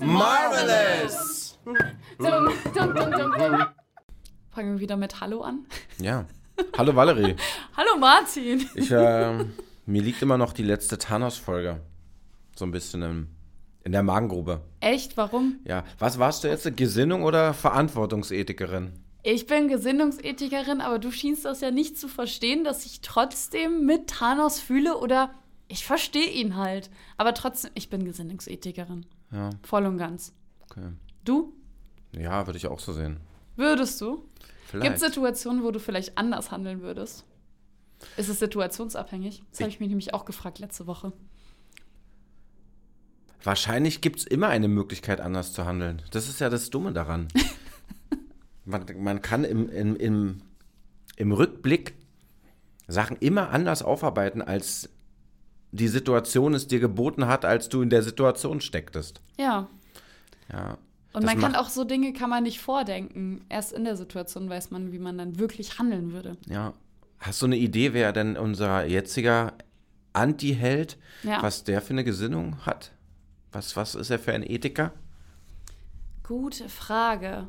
Marvelous! Fangen wir wieder mit Hallo an. Ja. Hallo Valerie. Hallo Martin. Ich, äh, mir liegt immer noch die letzte Thanos-Folge. So ein bisschen in, in der Magengrube. Echt? Warum? Ja. Was warst du jetzt? Gesinnung oder Verantwortungsethikerin? Ich bin Gesinnungsethikerin, aber du schienst das ja nicht zu verstehen, dass ich trotzdem mit Thanos fühle oder ich verstehe ihn halt. Aber trotzdem, ich bin Gesinnungsethikerin. Ja, Voll und ganz. okay. Du? Ja, würde ich auch so sehen. Würdest du? Gibt Vielleicht. es Situationen, wo du vielleicht anders handeln würdest? Ist es situationsabhängig? Das habe ich mich nämlich auch gefragt letzte Woche. Wahrscheinlich gibt es immer eine Möglichkeit, anders zu handeln. Das ist ja das Dumme daran. man, man kann im, im, im, im Rückblick Sachen immer anders aufarbeiten, als die Situation es dir geboten hat, als du in der Situation stecktest. Ja. Ja. Und man kann auch so Dinge kann man nicht vordenken. Erst in der Situation weiß man, wie man dann wirklich handeln würde. Ja. Hast du eine Idee, wer denn unser jetziger Anti-Held, Ja. was der für eine Gesinnung hat? Was, was ist er für ein Ethiker? Gute Frage.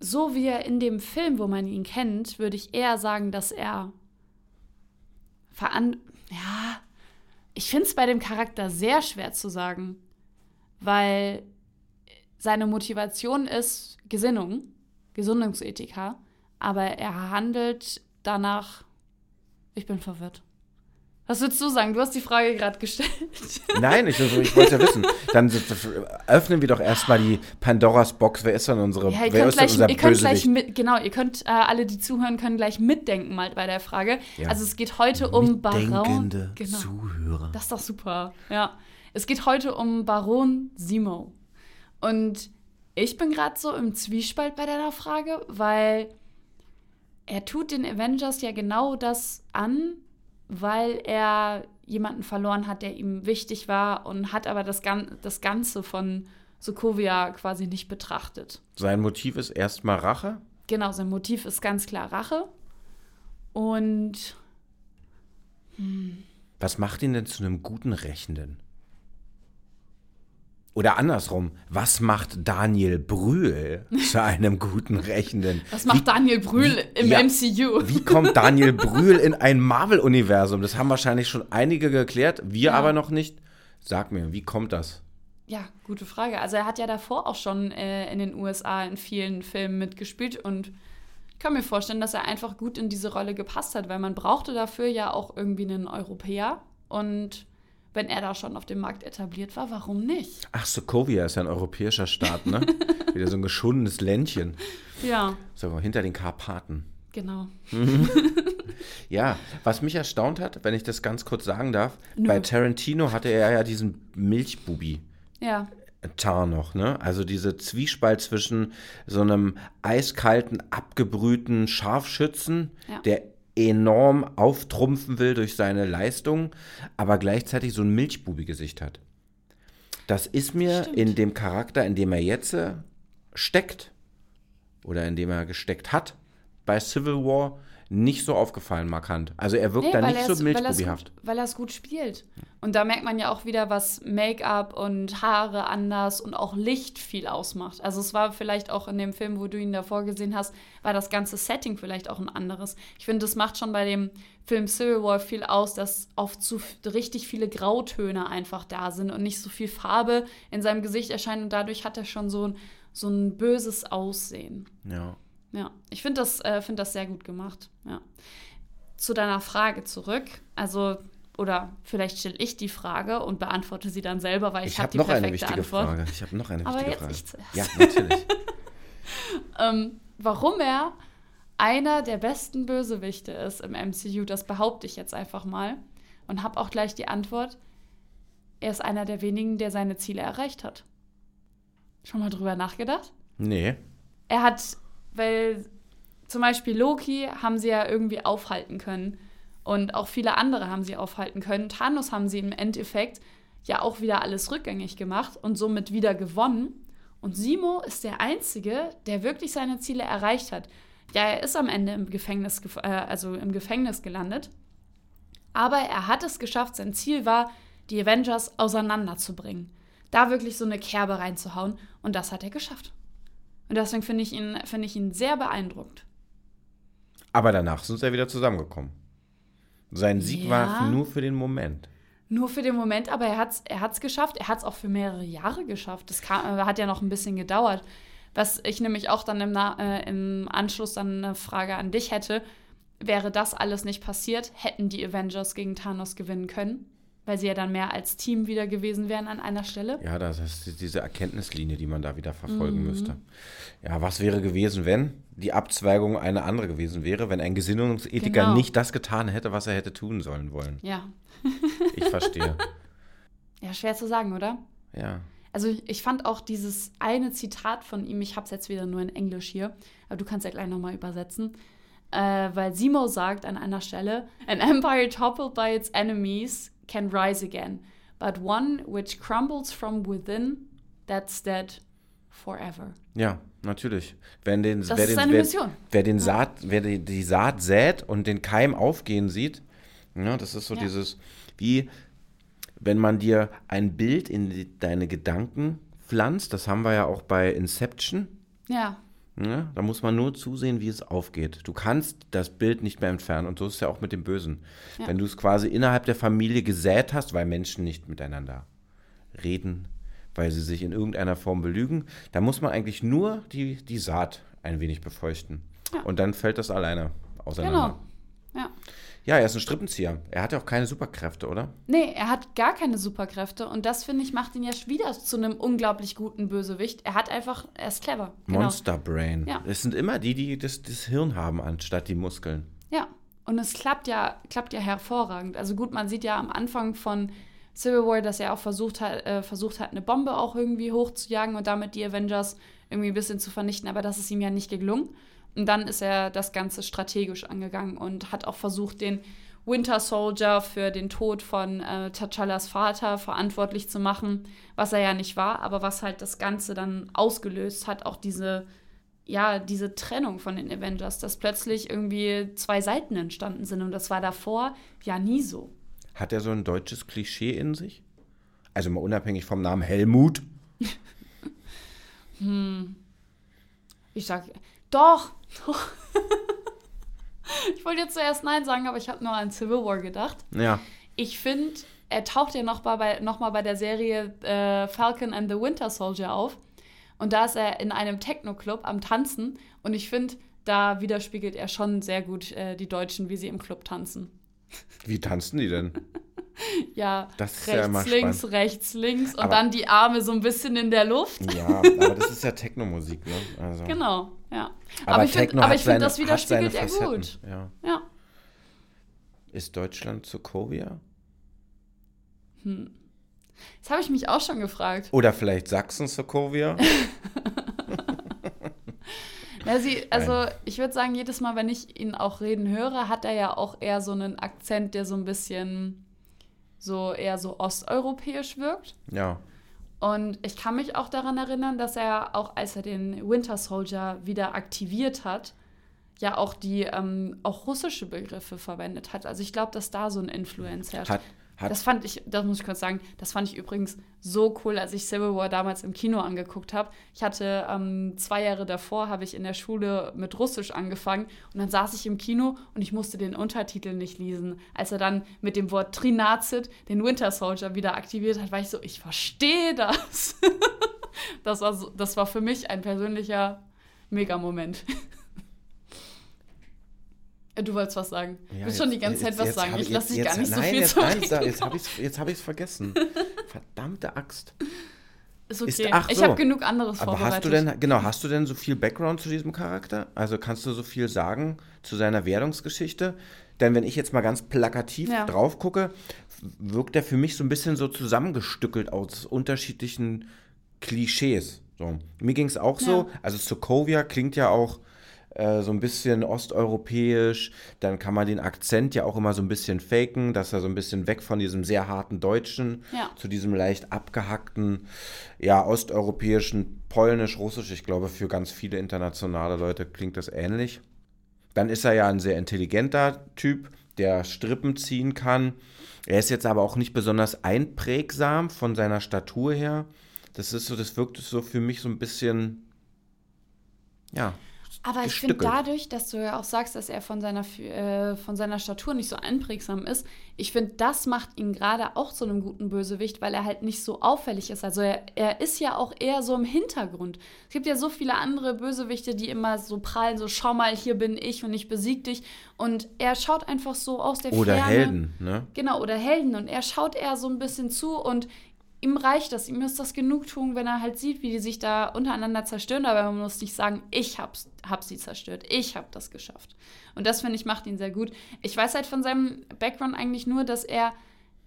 So wie er in dem Film, wo man ihn kennt, würde ich eher sagen, dass er veran ja, ich finde es bei dem Charakter sehr schwer zu sagen, weil seine Motivation ist Gesinnung, Gesinnungsethiker, aber er handelt danach. Ich bin verwirrt. Was würdest du sagen? Du hast die Frage gerade gestellt. Nein, ich, ich wollte ja wissen. Dann öffnen wir doch erstmal die Pandoras Box. Wer ist denn unsere Ja, ihr wer könnt, ist gleich, unser ihr könnt gleich mit, genau, ihr könnt, äh, alle, die zuhören, können gleich mitdenken mal bei der Frage. Ja. Also es geht heute um Baron. Genau. Zuhörer. Das ist doch super. Ja. Es geht heute um Baron Simo. Und ich bin gerade so im Zwiespalt bei deiner Frage, weil er tut den Avengers ja genau das an, weil er jemanden verloren hat, der ihm wichtig war und hat aber das, Gan das Ganze von Sokovia quasi nicht betrachtet. Sein Motiv ist erstmal Rache. Genau, sein Motiv ist ganz klar Rache. Und Was macht ihn denn zu einem guten Rächenden? Oder andersrum, was macht Daniel Brühl zu einem guten Rächenden? was macht Daniel Brühl wie- im ja, MCU? Wie kommt Daniel Brühl in ein Marvel-Universum? Das haben wahrscheinlich schon einige geklärt, wir Ja. aber noch nicht. Sag mir, wie kommt das? Ja, gute Frage. Also er hat ja davor auch schon äh, in den USA in vielen Filmen mitgespielt und ich kann mir vorstellen, dass er einfach gut in diese Rolle gepasst hat, weil man brauchte dafür ja auch irgendwie einen Europäer und wenn er da schon auf dem Markt etabliert war, warum nicht? Ach, Sokovia ist ja ein europäischer Staat, ne? Wieder so ein geschundenes Ländchen. Ja, So, hinter den Karpaten. genau. Ja, was mich erstaunt hat, wenn ich das ganz kurz sagen darf, Nö. bei Tarantino hatte er ja diesen Milchbubi. Ja, Tar noch, ne? Also diese Zwiespalt zwischen so einem eiskalten, abgebrühten Scharfschützen, Ja. der enorm auftrumpfen will durch seine Leistung, aber gleichzeitig so ein Milchbubi-Gesicht hat. Das ist mir Stimmt. in dem Charakter, in dem er jetzt äh, steckt, oder in dem er gesteckt hat, bei Civil War, nicht so aufgefallen markant. Also er wirkt da weil nicht so es- weil er es milchbubihaft. gut, weil er es gut spielt. Und da merkt man ja auch wieder, was Make-up und Haare anders und auch Licht viel ausmacht. Also es war vielleicht auch in dem Film, wo du ihn davor gesehen hast, war das ganze Setting vielleicht auch ein anderes. Ich finde, das macht schon bei dem Film Civil War viel aus, dass oft zu richtig viele Grautöne einfach da sind und nicht so viel Farbe in seinem Gesicht erscheint und dadurch hat er schon so ein, so ein böses Aussehen. Ja. Ja, ich finde das, äh, find das sehr gut gemacht. Ja. Zu deiner Frage zurück. Also, oder vielleicht stelle ich die Frage und beantworte sie dann selber, weil ich, Ich habe die noch perfekte eine wichtige Antwort. Frage. Ich habe noch eine Aber wichtige Frage. Ja, natürlich. Ähm, warum er einer der besten Bösewichte ist im MCU, das behaupte ich jetzt einfach mal. Und habe auch gleich die Antwort. Er ist einer der wenigen, der seine Ziele erreicht hat. Schon mal drüber nachgedacht? Nee. er hat, weil zum Beispiel Loki haben sie ja irgendwie aufhalten können. Und auch viele andere haben sie aufhalten können. Thanos haben sie im Endeffekt ja auch wieder alles rückgängig gemacht und somit wieder gewonnen. Und Simo ist der Einzige, der wirklich seine Ziele erreicht hat. Ja, er ist am Ende im Gefängnis, gef- äh, also im Gefängnis gelandet. Aber er hat es geschafft. Sein Ziel war, die Avengers auseinanderzubringen. Da wirklich so eine Kerbe reinzuhauen. Und das hat er geschafft. Und deswegen finde ich, ihn- finde ich ihn sehr beeindruckend. Aber danach sind sie ja wieder zusammengekommen. Sein Sieg Ja. war nur für den Moment. Nur für den Moment, aber er hat es er hat's geschafft. Er hat es auch für mehrere Jahre geschafft. Das kam, äh, hat ja noch ein bisschen gedauert. Was ich nämlich auch dann im, Na äh, im Anschluss dann eine Frage an dich hätte, wäre das alles nicht passiert, hätten die Avengers gegen Thanos gewinnen können? Weil sie ja dann mehr als Team wieder gewesen wären an einer Stelle. Ja, das ist diese Erkenntnislinie, die man da wieder verfolgen Mhm. müsste. Ja, was wäre gewesen, wenn die Abzweigung eine andere gewesen wäre, wenn ein Gesinnungsethiker Genau. nicht das getan hätte, was er hätte tun sollen wollen? Ja. Ich verstehe. Ja, schwer zu sagen, oder? ja. Also ich- fand auch dieses eine Zitat von ihm, ich habe es jetzt wieder nur in Englisch hier, aber du kannst ja gleich nochmal übersetzen, äh, weil Simo sagt an einer Stelle, An empire toppled by its enemies can rise again, but one which crumbles from within, that's dead forever. Ja, natürlich. Wenn den, Das wer ist den, seine wer, Mission. Wer, den Saat, wer die, die Saat sät und den Keim aufgehen sieht, ja, das ist so Ja. dieses, wie wenn man dir ein Bild in die, deine Gedanken pflanzt, das haben wir ja auch bei Inception, Ja, Ja, da muss man nur zusehen, wie es aufgeht. Du kannst das Bild nicht mehr entfernen und so ist es ja auch mit dem Bösen. Ja. Wenn du es quasi innerhalb der Familie gesät hast, weil Menschen nicht miteinander reden, weil sie sich in irgendeiner Form belügen, da muss man eigentlich nur die, die Saat ein wenig befeuchten. Ja. Und dann fällt das alleine auseinander. genau. Ja. Ja, er ist ein Strippenzieher. Er hat ja auch keine Superkräfte, oder? Nee, er hat gar keine Superkräfte und das, finde ich, macht ihn ja wieder zu einem unglaublich guten Bösewicht. Er hat einfach, er ist clever. Genau. Monster Brain. Ja. Es sind immer die, die das, das Hirn haben, anstatt die Muskeln. Ja, und es klappt ja, klappt ja hervorragend. Also gut, man sieht ja am Anfang von Civil War, dass er auch versucht hat, äh, versucht hat, eine Bombe auch irgendwie hochzujagen und damit die Avengers irgendwie ein bisschen zu vernichten, aber das ist ihm ja nicht gelungen. Und dann ist er das Ganze strategisch angegangen und hat auch versucht, den Winter Soldier für den Tod von äh, T'Challas Vater verantwortlich zu machen, was er ja nicht war, aber was halt das Ganze dann ausgelöst hat, auch diese ja, diese Trennung von den Avengers, dass plötzlich irgendwie zwei Seiten entstanden sind und das war davor ja nie so. Hat er so ein deutsches Klischee in sich? Also mal unabhängig vom Namen Helmut. Ich sag, doch, doch. ich wollte jetzt zuerst Nein sagen, aber ich habe nur an Civil War gedacht. Ja. Ich finde, er taucht ja noch mal bei, noch mal bei der Serie äh, Falcon and the Winter Soldier auf. Und da ist er in einem Techno-Club am Tanzen. Und ich finde, da widerspiegelt er schon sehr gut äh, die Deutschen, wie sie im Club tanzen. Wie tanzen die denn? Ja, Das ja rechts, immer links, spannend. rechts, links und Aber- dann die Arme so ein bisschen in der Luft. Ja, aber das ist ja Techno-Musik, ne? Also. Genau, ja. Aber, Aber, ich finde, find, das widerspiegelt er Facetten, gut. Ja. Ja. Ist Deutschland Sokovia? Das habe ich mich auch schon gefragt. Oder vielleicht Sachsen Sokovia? Na, sie, also ich würde sagen, jedes Mal, wenn ich ihn auch reden höre, hat er ja auch eher so einen Akzent, der so ein bisschen so eher so osteuropäisch wirkt. ja. Und ich kann mich auch daran erinnern, dass er auch, als er den Winter Soldier wieder aktiviert hat, ja auch die ähm, auch russische Begriffe verwendet hat. Also ich glaube, dass da so ein Influence herrscht. Hat, hat, Das fand ich, das muss ich kurz sagen, das fand ich übrigens so cool, als ich Civil War damals im Kino angeguckt habe. Ich hatte ähm, zwei Jahre davor, habe ich in der Schule mit Russisch angefangen und dann saß ich im Kino und ich musste den Untertitel nicht lesen. Als er dann mit dem Wort Trinazit den Winter Soldier wieder aktiviert hat, war ich so, ich verstehe das. das, war so, das war für mich ein persönlicher Megamoment. Du wolltest was sagen. Ja, du willst schon die ganze Zeit jetzt- was jetzt sagen. Ich lasse dich jetzt- gar nicht so nein, viel jetzt, zu nein, da- jetzt habe ich es jetzt hab vergessen. Verdammte Axt. Ist okay. Ist- ach ich so. habe genug anderes Aber vorbereitet. hast du denn, genau, hast du denn so viel Background zu diesem Charakter? Also kannst du so viel sagen zu seiner Werdungsgeschichte? Denn wenn ich jetzt mal ganz plakativ Ja. drauf gucke, wirkt er für mich so ein bisschen so zusammengestückelt aus unterschiedlichen Klischees. So. Mir ging es auch so, Ja. also Sokovia klingt ja auch äh, so ein bisschen osteuropäisch. Dann kann man den Akzent ja auch immer so ein bisschen faken, dass er so ein bisschen weg von diesem sehr harten Deutschen Ja. zu diesem leicht abgehackten, ja, osteuropäischen, polnisch, russisch. Ich glaube, für ganz viele internationale Leute klingt das ähnlich. Dann ist er ja ein sehr intelligenter Typ, der Strippen ziehen kann. Er ist jetzt aber auch nicht besonders einprägsam von seiner Statur her. Das ist so, das wirkt so für mich so ein bisschen, ja, Aber ich finde dadurch, dass du ja auch sagst, dass er von seiner, äh, von seiner Statur nicht so einprägsam ist, ich finde, das macht ihn gerade auch zu einem guten Bösewicht, weil er halt nicht so auffällig ist. Also er, er ist ja auch eher so im Hintergrund. Es gibt ja so viele andere Bösewichte, die immer so prallen, so schau mal, hier bin ich und ich besieg dich. Und er schaut einfach so aus der Oder Ferne. Helden, ne? Genau, oder Helden. Und er schaut eher so ein bisschen zu und ihm reicht das. Ihm ist das Genugtuung, wenn er halt sieht, wie die sich da untereinander zerstören. Aber man muss nicht sagen, ich hab's, hab sie zerstört. Ich hab das geschafft. Und das, finde ich, macht ihn sehr gut. Ich weiß halt von seinem Background eigentlich nur, dass er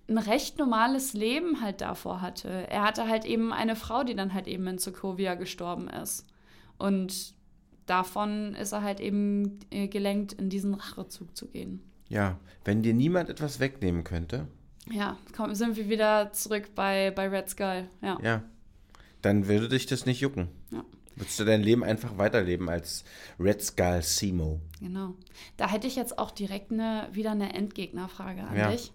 ein recht normales Leben halt davor hatte. Er hatte halt eben eine Frau, die dann halt eben in Sokovia gestorben ist. Und davon ist er halt eben äh, gelenkt, in diesen Rachezug zu gehen. Ja, wenn dir niemand etwas wegnehmen könnte, Ja, komm, sind wir wieder zurück bei, bei Red Skull. Ja. ja, dann würde dich das nicht jucken. Ja. Würdest du dein Leben einfach weiterleben als Red Skull Simo. genau. Da hätte ich jetzt auch direkt eine, wieder eine Endgegnerfrage an Ja. dich.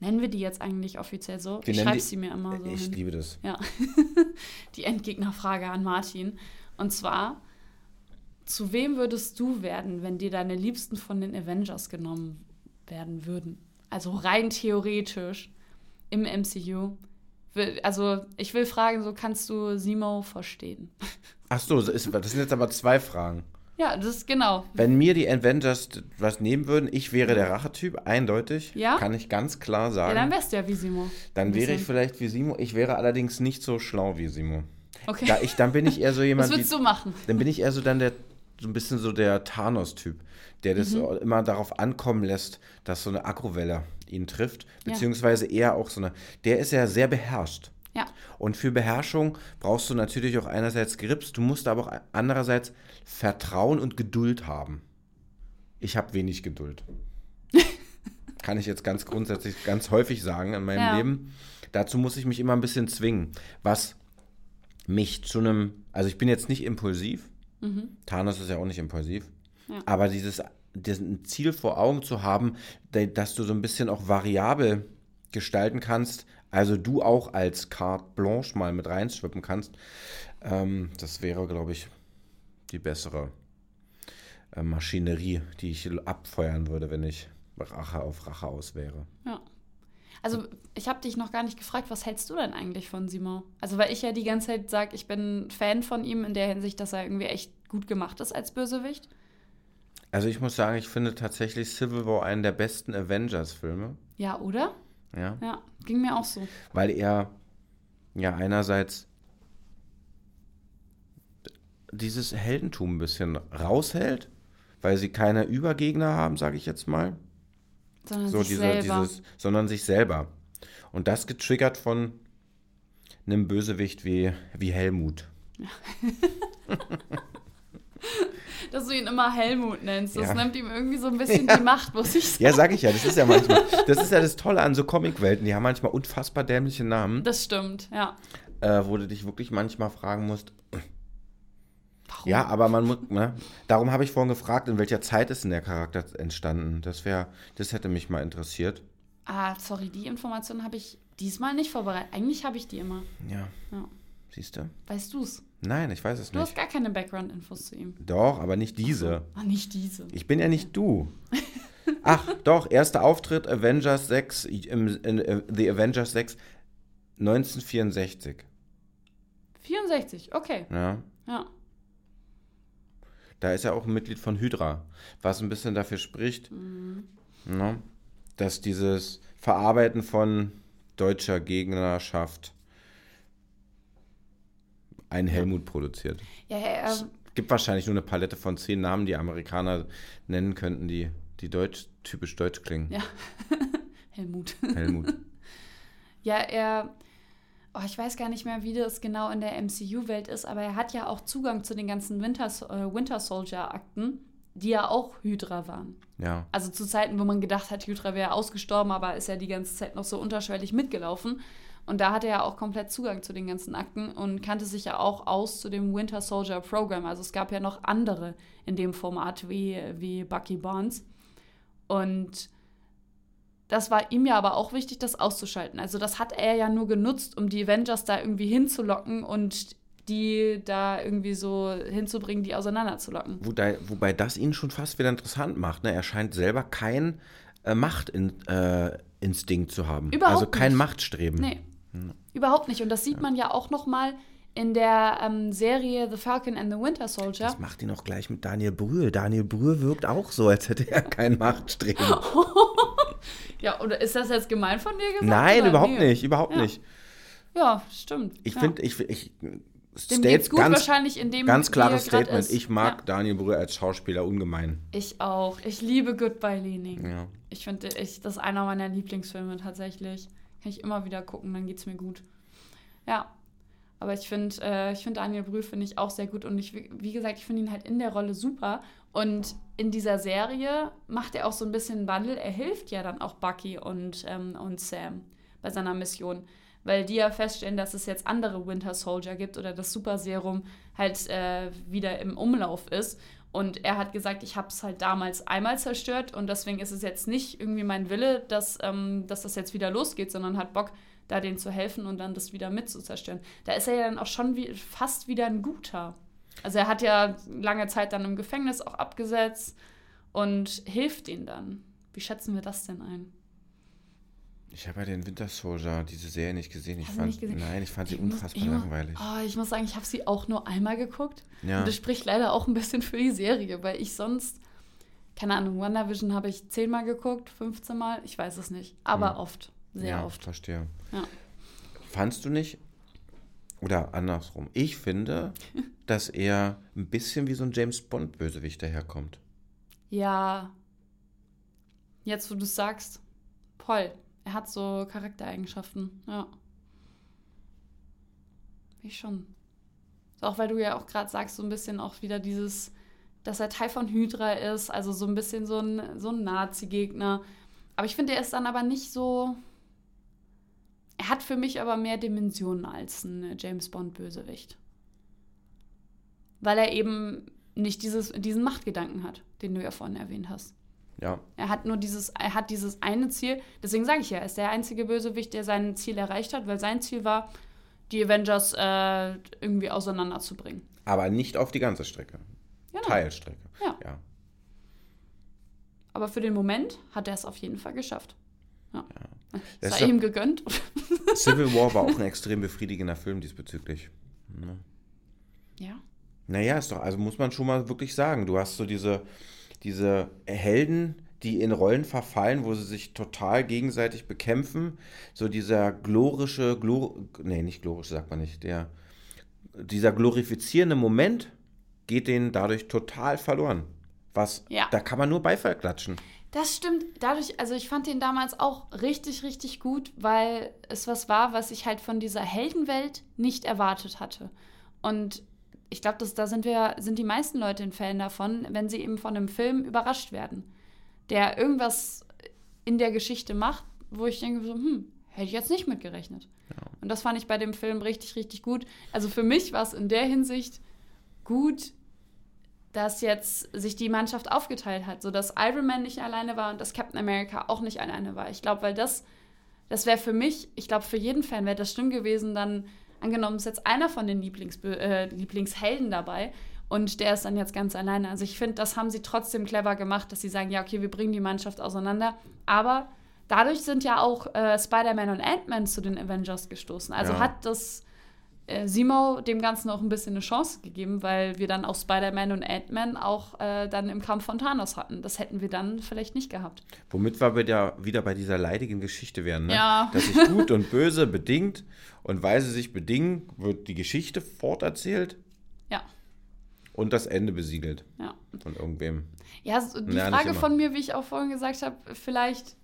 Nennen wir die jetzt eigentlich offiziell so? Wir ich schreibe sie mir immer so ich hin. liebe das. Ja. die Endgegnerfrage an Martin. Und zwar, zu wem würdest du werden, wenn dir deine Liebsten von den Avengers genommen werden würden? Also rein theoretisch im MCU. Also ich will fragen, so kannst du Simo verstehen? Ach so, das sind jetzt aber zwei Fragen. Ja, das ist genau. Wenn mir die Avengers was nehmen würden, ich wäre der Rachetyp, eindeutig. Ja? Kann ich ganz klar Ja, sagen. dann wärst du ja wie Simo. dann wäre ich vielleicht wie Simo. Ich wäre allerdings nicht so schlau wie Simo. Okay. Da ich, dann bin ich eher so Was jemand wie, würdest du machen? dann bin ich eher so dann der, so ein bisschen so der Thanos-Typ, der das Mhm. immer darauf ankommen lässt, dass so eine Aggro-Welle ihn trifft, Ja. beziehungsweise eher auch so eine, der ist ja sehr beherrscht. Ja. Und für Beherrschung brauchst du natürlich auch einerseits Grips, du musst aber auch andererseits Vertrauen und Geduld haben. Ich habe wenig Geduld. Kann ich jetzt ganz grundsätzlich ganz häufig sagen in meinem Ja. Leben. Dazu muss ich mich immer ein bisschen zwingen, was mich zu einem, also ich bin jetzt nicht impulsiv, Thanos ist ja auch nicht impulsiv, Ja. aber dieses, diesen Ziel vor Augen zu haben, dass du so ein bisschen auch variabel gestalten kannst, also du auch als Carte Blanche mal mit reinschwippen kannst, ähm, das wäre, glaube ich, die bessere äh, Maschinerie, die ich abfeuern würde, wenn ich Rache auf Rache aus wäre. Ja. Also, ich habe dich noch gar nicht gefragt, was hältst du denn eigentlich von Simon? Also, weil ich ja die ganze Zeit sage, ich bin Fan von ihm in der Hinsicht, dass er irgendwie echt gut gemacht ist als Bösewicht. Also ich muss sagen, ich finde tatsächlich Civil War einen der besten Avengers-Filme. Ja, oder? Ja. Ja, ging mir auch so. weil er ja einerseits dieses Heldentum ein bisschen raushält, weil sie keine Übergegner haben, sage ich jetzt mal, Sondern so sich diese, selber. dieses, sondern sich selber. Und das getriggert von einem Bösewicht wie, wie Helmut. Dass du ihn immer Helmut nennst. Das Ja. nimmt ihm irgendwie so ein bisschen die Macht, muss ich sagen. Ja, sag ich ja, das ist ja manchmal, das ist ja das Tolle an so Comicwelten, die haben manchmal unfassbar dämliche Namen, Das stimmt, ja. äh, wo du dich wirklich manchmal fragen musst, Warum? Ja, aber man muss, ne? Darum habe ich vorhin gefragt, in welcher Zeit ist denn der Charakter entstanden? Das wäre, das hätte mich mal interessiert. Ah, sorry, die Information habe ich diesmal nicht vorbereitet. Eigentlich habe ich die immer. Ja, Ja. siehst du? Weißt du's? Nein, ich weiß es Du hast nicht. gar keine Background-Infos zu ihm. Doch, aber nicht diese. Ah, nicht diese. Ich bin ja nicht du. Ach, doch, erster Auftritt Avengers 6, im, in, äh, The Avengers 6, 1964. 64, okay. Ja. Ja. Da ist er auch ein Mitglied von Hydra, was ein bisschen dafür spricht, ne, dass dieses Verarbeiten von deutscher Gegnerschaft einen Helmut produziert. Ja, ja, ähm, Gibt wahrscheinlich nur eine Palette von zehn Namen, die Amerikaner nennen könnten, die, die deutsch, typisch deutsch klingen. Ja. Helmut. Helmut. Ja, er. Oh, ich weiß gar nicht mehr, wie das genau in der MCU-Welt ist, aber er hat ja auch Zugang zu den ganzen Winter, äh, Winter Soldier-Akten, die ja auch Hydra waren. Ja. Also zu Zeiten, wo man gedacht hat, Hydra wäre ausgestorben, aber ist ja die ganze Zeit noch so unterschwellig mitgelaufen. Und da hatte er ja auch komplett Zugang zu den ganzen Akten und kannte sich ja auch aus zu dem Winter Soldier Program. Also es gab ja noch andere in dem Format wie, wie Bucky Barnes. Und das war ihm ja aber auch wichtig, das auszuschalten. Also das hat er ja nur genutzt, um die Avengers da irgendwie hinzulocken und die da irgendwie so hinzubringen, die auseinanderzulocken. Wobei, wobei das ihn schon fast wieder interessant macht. Ne? Er scheint selber kein äh, Machtinstinkt äh, zu haben. Überhaupt also kein nicht. Machtstreben. Nee, überhaupt nicht. Und das sieht man ja auch noch mal in der ähm, Serie The Falcon and the Winter Soldier. Das macht ihn auch gleich mit Daniel Brühl. Daniel Brühl wirkt auch so, als hätte er kein Machtstreben. Ja, oder ist das jetzt gemein von dir gesagt? Nein, überhaupt Nee. nicht, überhaupt Ja. nicht. Ja, stimmt. Ich ja. finde, ich, ich state gut ganz, wahrscheinlich in dem ganz klares Statement. Ich mag Ja. Daniel Brühl als Schauspieler ungemein. Ich auch. Ich liebe Goodbye Leaning. Ja. Ich finde, ich, das ist einer meiner Lieblingsfilme tatsächlich. Kann ich immer wieder gucken, dann geht's mir gut. Ja. Aber ich finde, äh, ich finde Daniel Brühl finde ich auch sehr gut und ich, wie gesagt, ich finde ihn halt in der Rolle super. Und in dieser Serie macht er auch so ein bisschen einen Wandel. Er hilft ja dann auch Bucky und, ähm, und Sam bei seiner Mission. Weil die ja feststellen, dass es jetzt andere Winter Soldier gibt oder das Super Serum halt äh, wieder im Umlauf ist. Und er hat gesagt, ich habe es halt damals einmal zerstört und deswegen ist es jetzt nicht irgendwie mein Wille, dass, ähm, dass das jetzt wieder losgeht, sondern hat Bock, da denen zu helfen und dann das wieder mit zu zerstören. Da ist er ja dann auch schon wie, fast wieder ein Guter. Also er hat ja lange Zeit dann im Gefängnis auch abgesetzt und hilft ihnen dann. Wie schätzen wir das denn ein? Ich habe ja den Winter Soldier, diese Serie nicht gesehen. Ich Hast fand, nicht gesehen? Nein, ich fand sie Ich unfassbar muss- langweilig. Oh, ich muss sagen, ich habe sie auch nur einmal geguckt. Ja. Und das spricht leider auch ein bisschen für die Serie, weil ich sonst, keine Ahnung, WandaVision habe ich zehnmal geguckt, 15 Mal, ich weiß es nicht. Aber Hm. oft, sehr ja, oft. verstehe. Ja. Fandst du nicht, oder andersrum, ich finde, dass er ein bisschen wie so ein James Bond-Bösewicht daherkommt. Ja. Jetzt, wo du es sagst, voll. Er hat so Charaktereigenschaften, ja. Ich schon. Auch weil du ja auch gerade sagst, so ein bisschen auch wieder dieses, dass er Teil von Hydra ist, also so ein bisschen so ein, so ein Nazi-Gegner. Aber ich finde, er ist dann aber nicht so. Er hat für mich aber mehr Dimensionen als ein James Bond-Bösewicht. Weil er eben nicht dieses, diesen Machtgedanken hat, den du ja vorhin erwähnt hast. Ja, Er hat nur dieses, er hat dieses eine Ziel. Deswegen sage ich ja, er ist der einzige Bösewicht, der sein Ziel erreicht hat, weil sein Ziel war, die Avengers äh, irgendwie auseinanderzubringen. aber nicht auf die ganze Strecke. Genau. Teilstrecke. Ja. ja. Aber für den Moment hat er es auf jeden Fall geschafft. Ja. Das Sei ist ja- ihm gegönnt. Civil War war auch ein extrem befriedigender Film diesbezüglich. Ne? ja. Naja, ist doch, also muss man schon mal wirklich sagen, du hast so diese, diese Helden, die in Rollen verfallen, wo sie sich total gegenseitig bekämpfen. So dieser glorische, glor, nee, nicht glorisch, sagt man nicht, der, dieser glorifizierende Moment geht denen dadurch total verloren. Was, Ja. da kann man nur Beifall klatschen. Das stimmt. Dadurch, also ich fand den damals auch richtig, richtig gut, weil es was war, was ich halt von dieser Heldenwelt nicht erwartet hatte. Und ich glaube, da sind wir, sind die meisten Leute ein Fan davon, wenn sie eben von einem Film überrascht werden, der irgendwas in der Geschichte macht, wo ich denke so, hm, hätte ich jetzt nicht mitgerechnet. Und das fand ich bei dem Film richtig, richtig gut. Also für mich war es in der Hinsicht gut, dass jetzt sich die Mannschaft aufgeteilt hat, sodass Iron Man nicht alleine war und dass Captain America auch nicht alleine war. Ich glaube, weil das, das wäre für mich, ich glaube, für jeden Fan wäre das schlimm gewesen, dann angenommen ist jetzt einer von den Lieblings äh, Lieblingshelden dabei und der ist dann jetzt ganz alleine. Also ich finde, das haben sie trotzdem clever gemacht, dass sie sagen, ja, okay, wir bringen die Mannschaft auseinander, aber dadurch sind ja auch äh, Spider-Man und Ant-Man zu den Avengers gestoßen. Also Ja. hat das äh, Simo dem Ganzen auch ein bisschen eine Chance gegeben, weil wir dann auch Spider-Man und Ant-Man auch äh, dann im Kampf von Thanos hatten. Das hätten wir dann vielleicht nicht gehabt. Womit wir wieder, wieder bei dieser leidigen Geschichte wären, ne? Ja. Dass sich gut und böse bedingt und weil sie sich bedingen, wird die Geschichte forterzählt Ja, und das Ende besiegelt ja. von irgendwem. Ja, so die Ja, Frage von mir, wie ich auch vorhin gesagt habe, vielleicht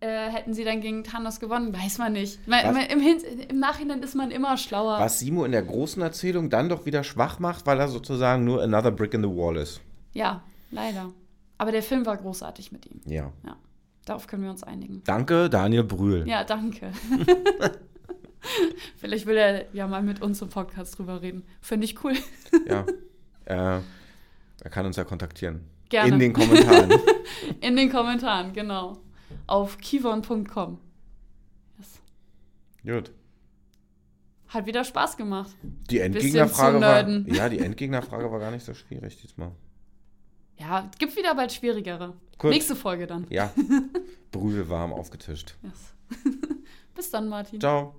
äh, hätten sie dann gegen Thanos gewonnen? Weiß man nicht. Man, man, im, Im Nachhinein ist man immer schlauer. Was Simo in der großen Erzählung dann doch wieder schwach macht, weil er sozusagen nur another brick in the wall ist. Ja, leider. Aber der Film war großartig mit ihm. Ja. Ja, darauf können wir uns einigen. Danke, Daniel Brühl. Ja, danke. Vielleicht will er ja mal mit uns im Podcast drüber reden. Finde ich cool. Ja. äh, er kann uns ja kontaktieren. Gerne. In den Kommentaren. In den Kommentaren, genau. Auf kivon.com. Yes. Gut. Hat wieder Spaß gemacht. Die Endgegnerfrage war. Ja, die Endgegnerfrage war gar nicht so schwierig diesmal. Ja, gibt wieder bald schwierigere. Gut. Nächste Folge dann. Ja. Brühl warm aufgetischt. Yes. Bis dann, Martin. Ciao.